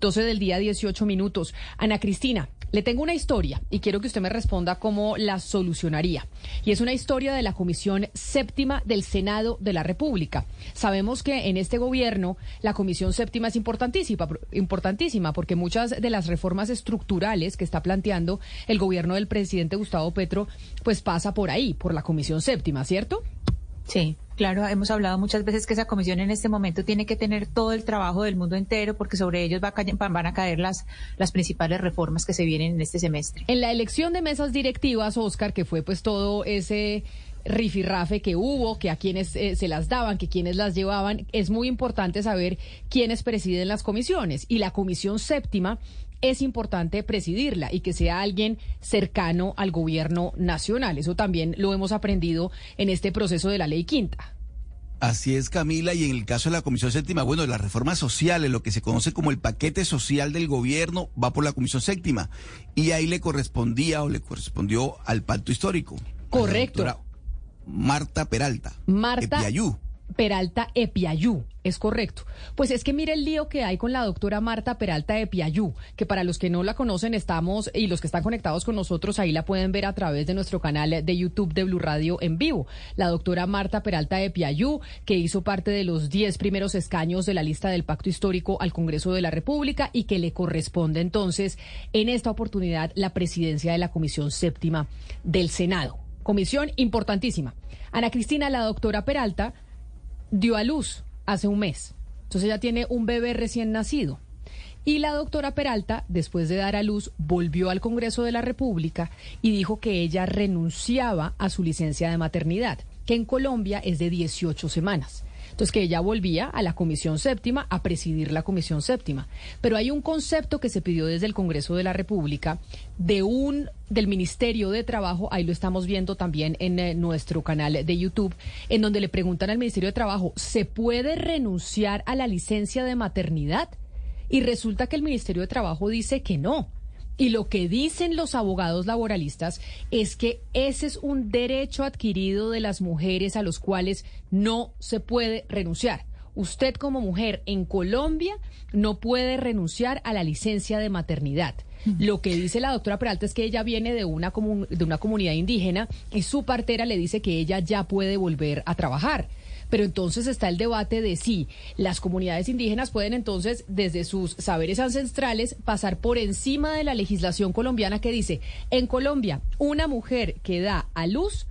12 del día, 18 minutos. Ana Cristina, le tengo una historia y quiero que usted me responda cómo la solucionaría. Y es una historia de la Comisión Séptima del Senado de la República. Sabemos que en este gobierno la Comisión Séptima es importantísima, importantísima porque muchas de las reformas estructurales que está planteando el gobierno del presidente Gustavo Petro, pues pasa por ahí, por la Comisión Séptima, ¿cierto? Sí, claro, hemos hablado muchas veces que esa comisión en este momento tiene que tener todo el trabajo del mundo entero porque sobre ellos va a van a caer las, las principales reformas que se vienen en este semestre. En la elección de mesas directivas, Oscar, que fue pues todo ese rifirrafe que hubo, que a quienes eh, se las daban, que quienes las llevaban, es muy importante saber quiénes presiden las comisiones. Y la comisión séptima es importante presidirla y que sea alguien cercano al gobierno nacional. Eso también lo hemos aprendido en este proceso de la ley quinta. Así es, Camila, y en el caso de la Comisión Séptima, bueno, las reformas sociales, lo que se conoce como el paquete social del gobierno, va por la Comisión Séptima, y ahí le correspondía o le correspondió al pacto histórico. Correcto. Marta Peralta. Marta Peralta Epiayú, es correcto. Pues es que mire el lío que hay con la doctora Marta Peralta Epiayú, que para los que no la conocen estamos y los que están conectados con nosotros ahí la pueden ver a través de nuestro canal de YouTube de Blue Radio en vivo. La doctora Marta Peralta Epiayú, que hizo parte de los 10 primeros escaños de la lista del Pacto Histórico al Congreso de la República y que le corresponde entonces en esta oportunidad la presidencia de la Comisión Séptima del Senado. Comisión importantísima. Ana Cristina, la doctora Peralta, dio a luz hace un mes. Entonces ella tiene un bebé recién nacido. Y la doctora Peralta, después de dar a luz, volvió al Congreso de la República y dijo que ella renunciaba a su licencia de maternidad, que en Colombia es de 18 semanas. Entonces, que ella volvía a la Comisión Séptima a presidir la Comisión Séptima. Pero hay un concepto que se pidió desde el Congreso de la República de un del Ministerio de Trabajo, ahí lo estamos viendo también en eh, nuestro canal de YouTube, en donde le preguntan al Ministerio de Trabajo, ¿se puede renunciar a la licencia de maternidad? Y resulta que el Ministerio de Trabajo dice que no, y lo que dicen los abogados laboralistas es que ese es un derecho adquirido de las mujeres a los cuales no se puede renunciar. Usted como mujer en Colombia no puede renunciar a la licencia de maternidad. Lo que dice la doctora Peralta es que ella viene de una, de una comunidad indígena y su partera le dice que ella ya puede volver a trabajar. Pero entonces está el debate de si las comunidades indígenas pueden entonces, desde sus saberes ancestrales, pasar por encima de la legislación colombiana que dice, en Colombia, una mujer que da a luz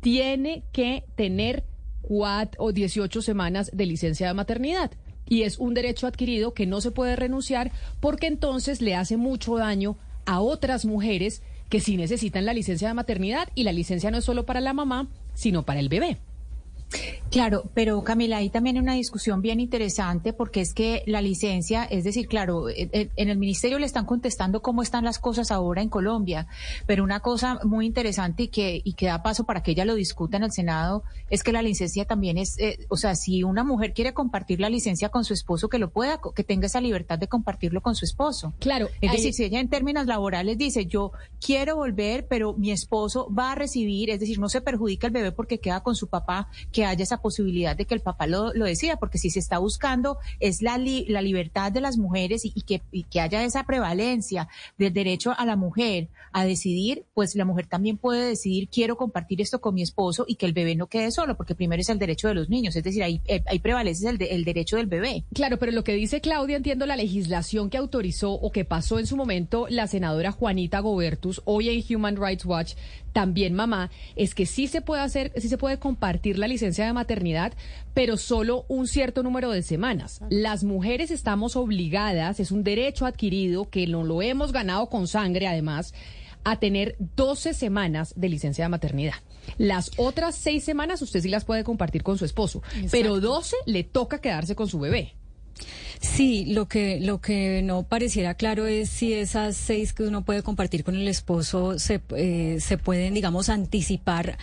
tiene que tener cuatro o 18 semanas de licencia de maternidad. Y es un derecho adquirido que no se puede renunciar porque entonces le hace mucho daño a otras mujeres que sí necesitan la licencia de maternidad y la licencia no es solo para la mamá, sino para el bebé. Claro, pero Camila, ahí también hay una discusión bien interesante porque es que la licencia, es decir, claro, eh, eh, en el ministerio le están contestando cómo están las cosas ahora en Colombia, pero una cosa muy interesante y que, y que da paso para que ella lo discuta en el Senado es que la licencia también es, eh, o sea, si una mujer quiere compartir la licencia con su esposo, que lo pueda, que tenga esa libertad de compartirlo con su esposo. Claro. Es decir, si ella en términos laborales dice, yo quiero volver, pero mi esposo va a recibir, es decir, no se perjudica el bebé porque queda con su papá, que haya esa posibilidad de que el papá lo, lo decida, porque si se está buscando es la, la libertad de las mujeres y, que, que haya esa prevalencia del derecho a la mujer a decidir, pues la mujer también puede decidir, quiero compartir esto con mi esposo y que el bebé no quede solo, porque primero es el derecho de los niños, es decir, ahí, eh, ahí prevalece el, el derecho del bebé. Claro, pero lo que dice Claudia, entiendo la legislación que autorizó o que pasó en su momento la senadora Juanita Gobertus, hoy en Human Rights Watch, también mamá, es que sí se puede hacer, sí se puede compartir la licencia de maternidad, pero solo un cierto número de semanas. Las mujeres estamos obligadas, es un derecho adquirido que no lo hemos ganado con sangre además, a tener 12 semanas de licencia de maternidad. Las otras seis semanas usted sí las puede compartir con su esposo, pero 12 le toca quedarse con su bebé. Sí, lo que, lo que no pareciera claro es si esas seis que uno puede compartir con el esposo se, eh, se pueden, digamos, anticipar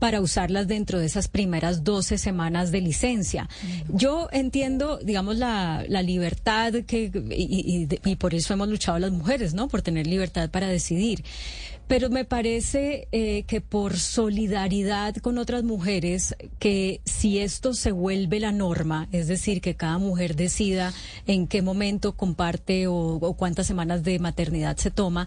para usarlas dentro de esas primeras 12 semanas de licencia. Yo entiendo, digamos, la, la libertad que, y, y, y, por eso hemos luchado las mujeres, ¿no? Por tener libertad para decidir. Pero me parece eh, que por solidaridad con otras mujeres, que si esto se vuelve la norma, es decir, que cada mujer decida en qué momento comparte o, cuántas semanas de maternidad se toma,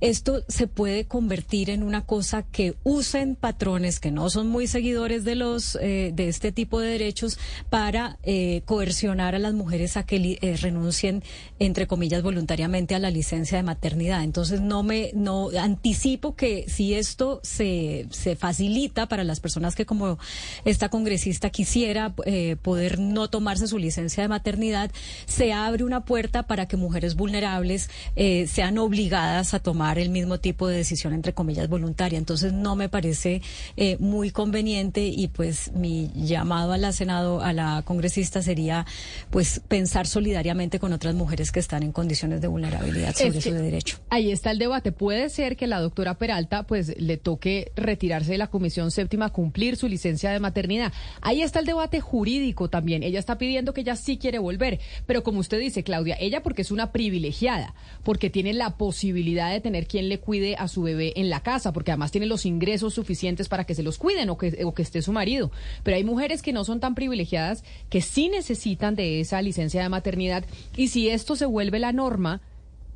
esto se puede convertir en una cosa que usen patrones que no son muy seguidores de los eh, de este tipo de derechos para eh, coercionar a las mujeres a que eh, renuncien entre comillas voluntariamente a la licencia de maternidad. Entonces no me no anticipo anticipo que si esto se, se facilita para las personas que como esta congresista quisiera eh, poder no tomarse su licencia de maternidad, se abre una puerta para que mujeres vulnerables eh, sean obligadas a tomar el mismo tipo de decisión, entre comillas, voluntaria. Entonces no me parece eh, muy conveniente y pues mi llamado a la Senado, a la congresista sería pues pensar solidariamente con otras mujeres que están en condiciones de vulnerabilidad sobre Es que su derecho. Ahí está el debate. Puede ser que la doctora Peralta pues le toque retirarse de la Comisión Séptima, cumplir su licencia de maternidad. Ahí está el debate jurídico también. Ella está pidiendo que ella sí quiere volver, pero como usted dice, Claudia, ella porque es una privilegiada, porque tiene la posibilidad de tener quien le cuide a su bebé en la casa, porque además tiene los ingresos suficientes para que se los cuiden o que, o que esté su marido. Pero hay mujeres que no son tan privilegiadas que sí necesitan de esa licencia de maternidad y si esto se vuelve la norma,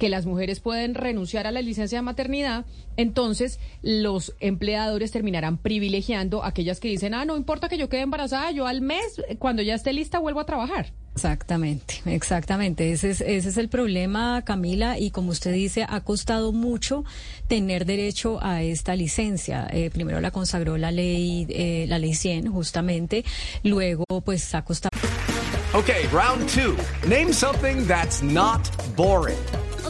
que las mujeres pueden renunciar a la licencia de maternidad, entonces los empleadores terminarán privilegiando a aquellas que dicen, ah, no importa que yo quede embarazada, yo al mes, cuando ya esté lista, vuelvo a trabajar. Exactamente, exactamente. Ese es, ese es el problema, Camila, y como usted dice, ha costado mucho tener derecho a esta licencia. Eh, primero la consagró la ley, eh, la ley 100, justamente. Luego, pues, ha costado. Okay, round two. Name something that's not boring.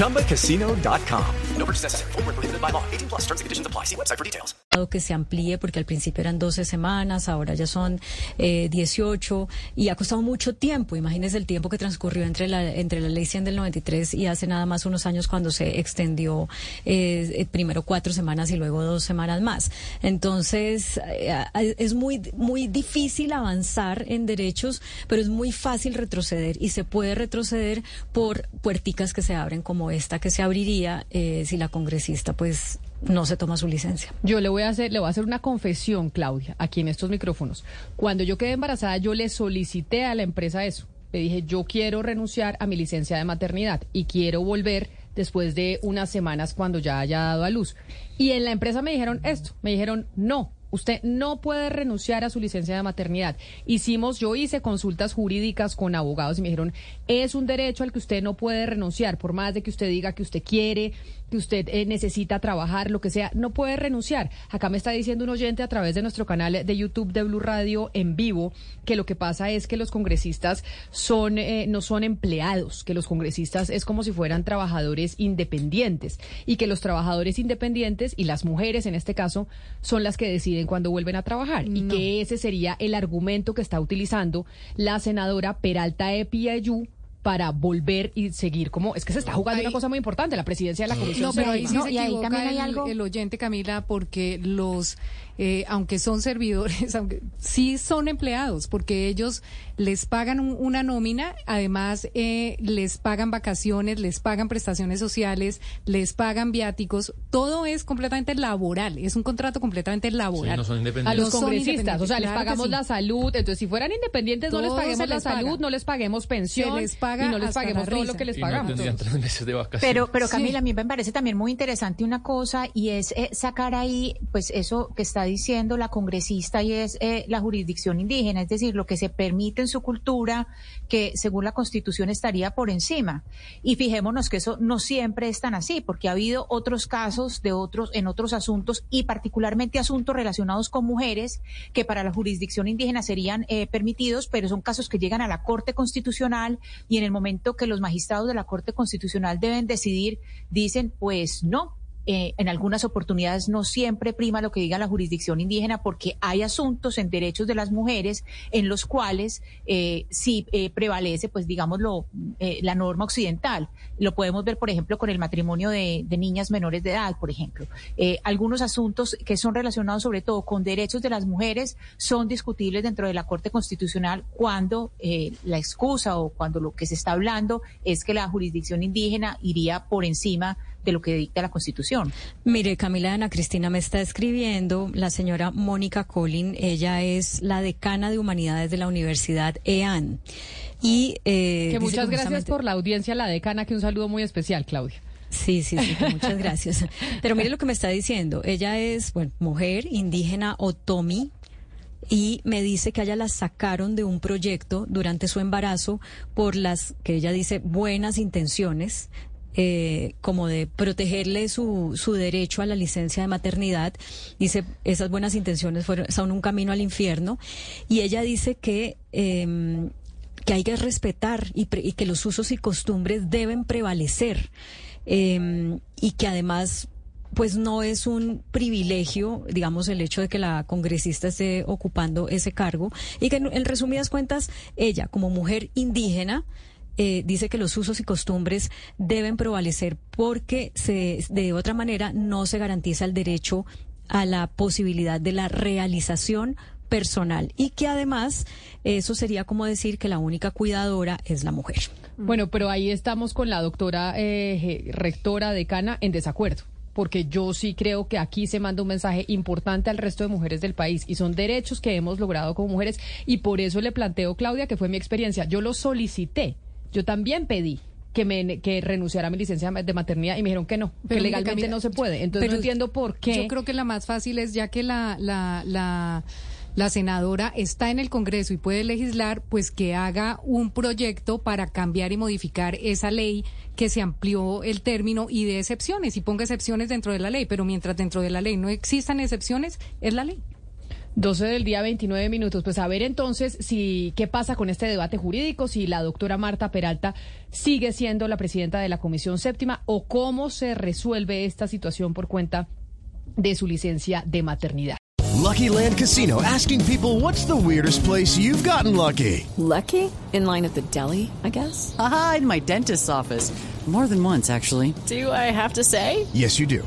ChumbaCasino.com. No purchase necessary. Full prohibited by law. 18 plus terms and conditions apply. See website for details. que se amplíe porque al principio eran 12 semanas, ahora ya son eh, 18 y ha costado mucho tiempo. Imagínese el tiempo que transcurrió entre la, entre la ley 100 del 93 y hace nada más unos años cuando se extendió eh, eh, primero cuatro semanas y luego dos semanas más. Entonces eh, es muy, muy difícil avanzar en derechos, pero es muy fácil retroceder y se puede retroceder por puerticas que se abren como esta que se abriría eh, si la congresista pues no se toma su licencia. Yo le voy a hacer, le voy a hacer una confesión, Claudia, aquí en estos micrófonos. Cuando yo quedé embarazada, yo le solicité a la empresa eso. Le dije, yo quiero renunciar a mi licencia de maternidad y quiero volver después de unas semanas cuando ya haya dado a luz. Y en la empresa me dijeron esto, me dijeron, no, Usted no puede renunciar a su licencia de maternidad. Hicimos, yo hice consultas jurídicas con abogados y me dijeron, es un derecho al que usted no puede renunciar, por más de que usted diga que usted quiere, que usted eh, necesita trabajar, lo que sea, no puede renunciar. Acá me está diciendo un oyente a través de nuestro canal de YouTube de Blue Radio en vivo que lo que pasa es que los congresistas son eh, no son empleados, que los congresistas es como si fueran trabajadores independientes y que los trabajadores independientes y las mujeres en este caso son las que deciden cuando vuelven a trabajar y que ese sería el argumento que está utilizando la senadora Peralta Epiayú para volver y seguir como es que se está jugando una cosa muy importante la presidencia de la comisión No, pero ahí sí se equivoca el, el oyente, Camila, porque los, eh, aunque son servidores, aunque sí son empleados, porque ellos les pagan un- una nómina, además eh, les pagan vacaciones, les pagan prestaciones sociales, les pagan viáticos, todo es completamente laboral, es un contrato completamente laboral. no son a independientes. los No son congresistas, o sea, les claro pagamos sí. la salud, entonces si fueran independientes no les paguemos la salud, no les paguemos pensión, Se les paga paga y no les paguemos todo lo que les Y no pagamos. tendrían tres meses de vacaciones. Pero, pero Sí. Camila, a mí me parece también muy interesante una cosa y es eh, sacar ahí, pues eso que está diciendo la congresista y es eh, la jurisdicción indígena, es decir, lo que se permite en su cultura, que según la Constitución estaría por encima. Y fijémonos que eso no siempre es tan así, porque ha habido otros casos de otros en otros asuntos y particularmente asuntos relacionados con mujeres que para la jurisdicción indígena serían eh, permitidos, pero son casos que llegan a la Corte Constitucional y en el momento que los magistrados de la Corte Constitucional deben decidir, dicen, pues no. Eh, en algunas oportunidades no siempre prima lo que diga la jurisdicción indígena porque hay asuntos en derechos de las mujeres en los cuales eh, sí eh, prevalece, pues digámoslo, eh, la norma occidental. Lo podemos ver, por ejemplo, con el matrimonio de, de niñas menores de edad, por ejemplo. Eh, algunos asuntos que son relacionados sobre todo con derechos de las mujeres son discutibles dentro de la Corte Constitucional cuando eh, la excusa o cuando lo que se está hablando es que la jurisdicción indígena iría por encima de lo que dicta la Constitución. Mire, Camila Ana Cristina me está escribiendo la señora Mónica Collin. Ella es la decana de humanidades de la Universidad EAN. Y, eh, Que muchas gracias por la audiencia, la decana, que un saludo muy especial, Claudia. Sí, sí, sí, muchas gracias. Pero mire lo que me está diciendo. Ella es, bueno, mujer indígena otomi y me dice que a ella la sacaron de un proyecto durante su embarazo por las, que ella dice, buenas intenciones. Eh, como de protegerle su, su derecho a la licencia de maternidad. Dice, esas buenas intenciones fueron, son un camino al infierno. Y ella dice que, em, que hay que respetar y, pre- y que los usos y costumbres deben prevalecer eh, y que además pues no es un privilegio, digamos, el hecho de que la congresista esté ocupando ese cargo y que en resumidas cuentas ella como mujer indígena eh, dice que los usos y costumbres deben prevalecer porque se, de otra manera no se garantiza el derecho a la posibilidad de la realización personal y que además eso sería como decir que la única cuidadora es la mujer. Bueno, pero ahí estamos con la doctora eh, rectora decana en desacuerdo. Porque yo sí creo que aquí se manda un mensaje importante al resto de mujeres del país y son derechos que hemos logrado como mujeres y por eso le planteo, Claudia, que fue mi experiencia. Yo lo solicité, yo también pedí que me que renunciara a mi licencia de maternidad y me dijeron que no, Pero que legalmente Camila, no se puede. Entonces pero no entiendo por qué. Yo creo que la más fácil es ya que la, la, la, la senadora está en el Congreso y puede legislar, pues que haga un proyecto para cambiar y modificar esa ley que se amplió el término y de excepciones y ponga excepciones dentro de la ley. Pero mientras dentro de la ley no existan excepciones, es la ley. 12 del día, 29 minutos. Pues a ver entonces si qué pasa con este debate jurídico, si la doctora Marta Peralta sigue siendo la presidenta de la Comisión Séptima o cómo se resuelve esta situación por cuenta de su licencia de maternidad. Lucky Land Casino asking people what's the weirdest place you've gotten lucky? Lucky? In line at the deli, I guess? Aha, in my dentist's office. More than once, actually. Do I have to say? Yes, you do.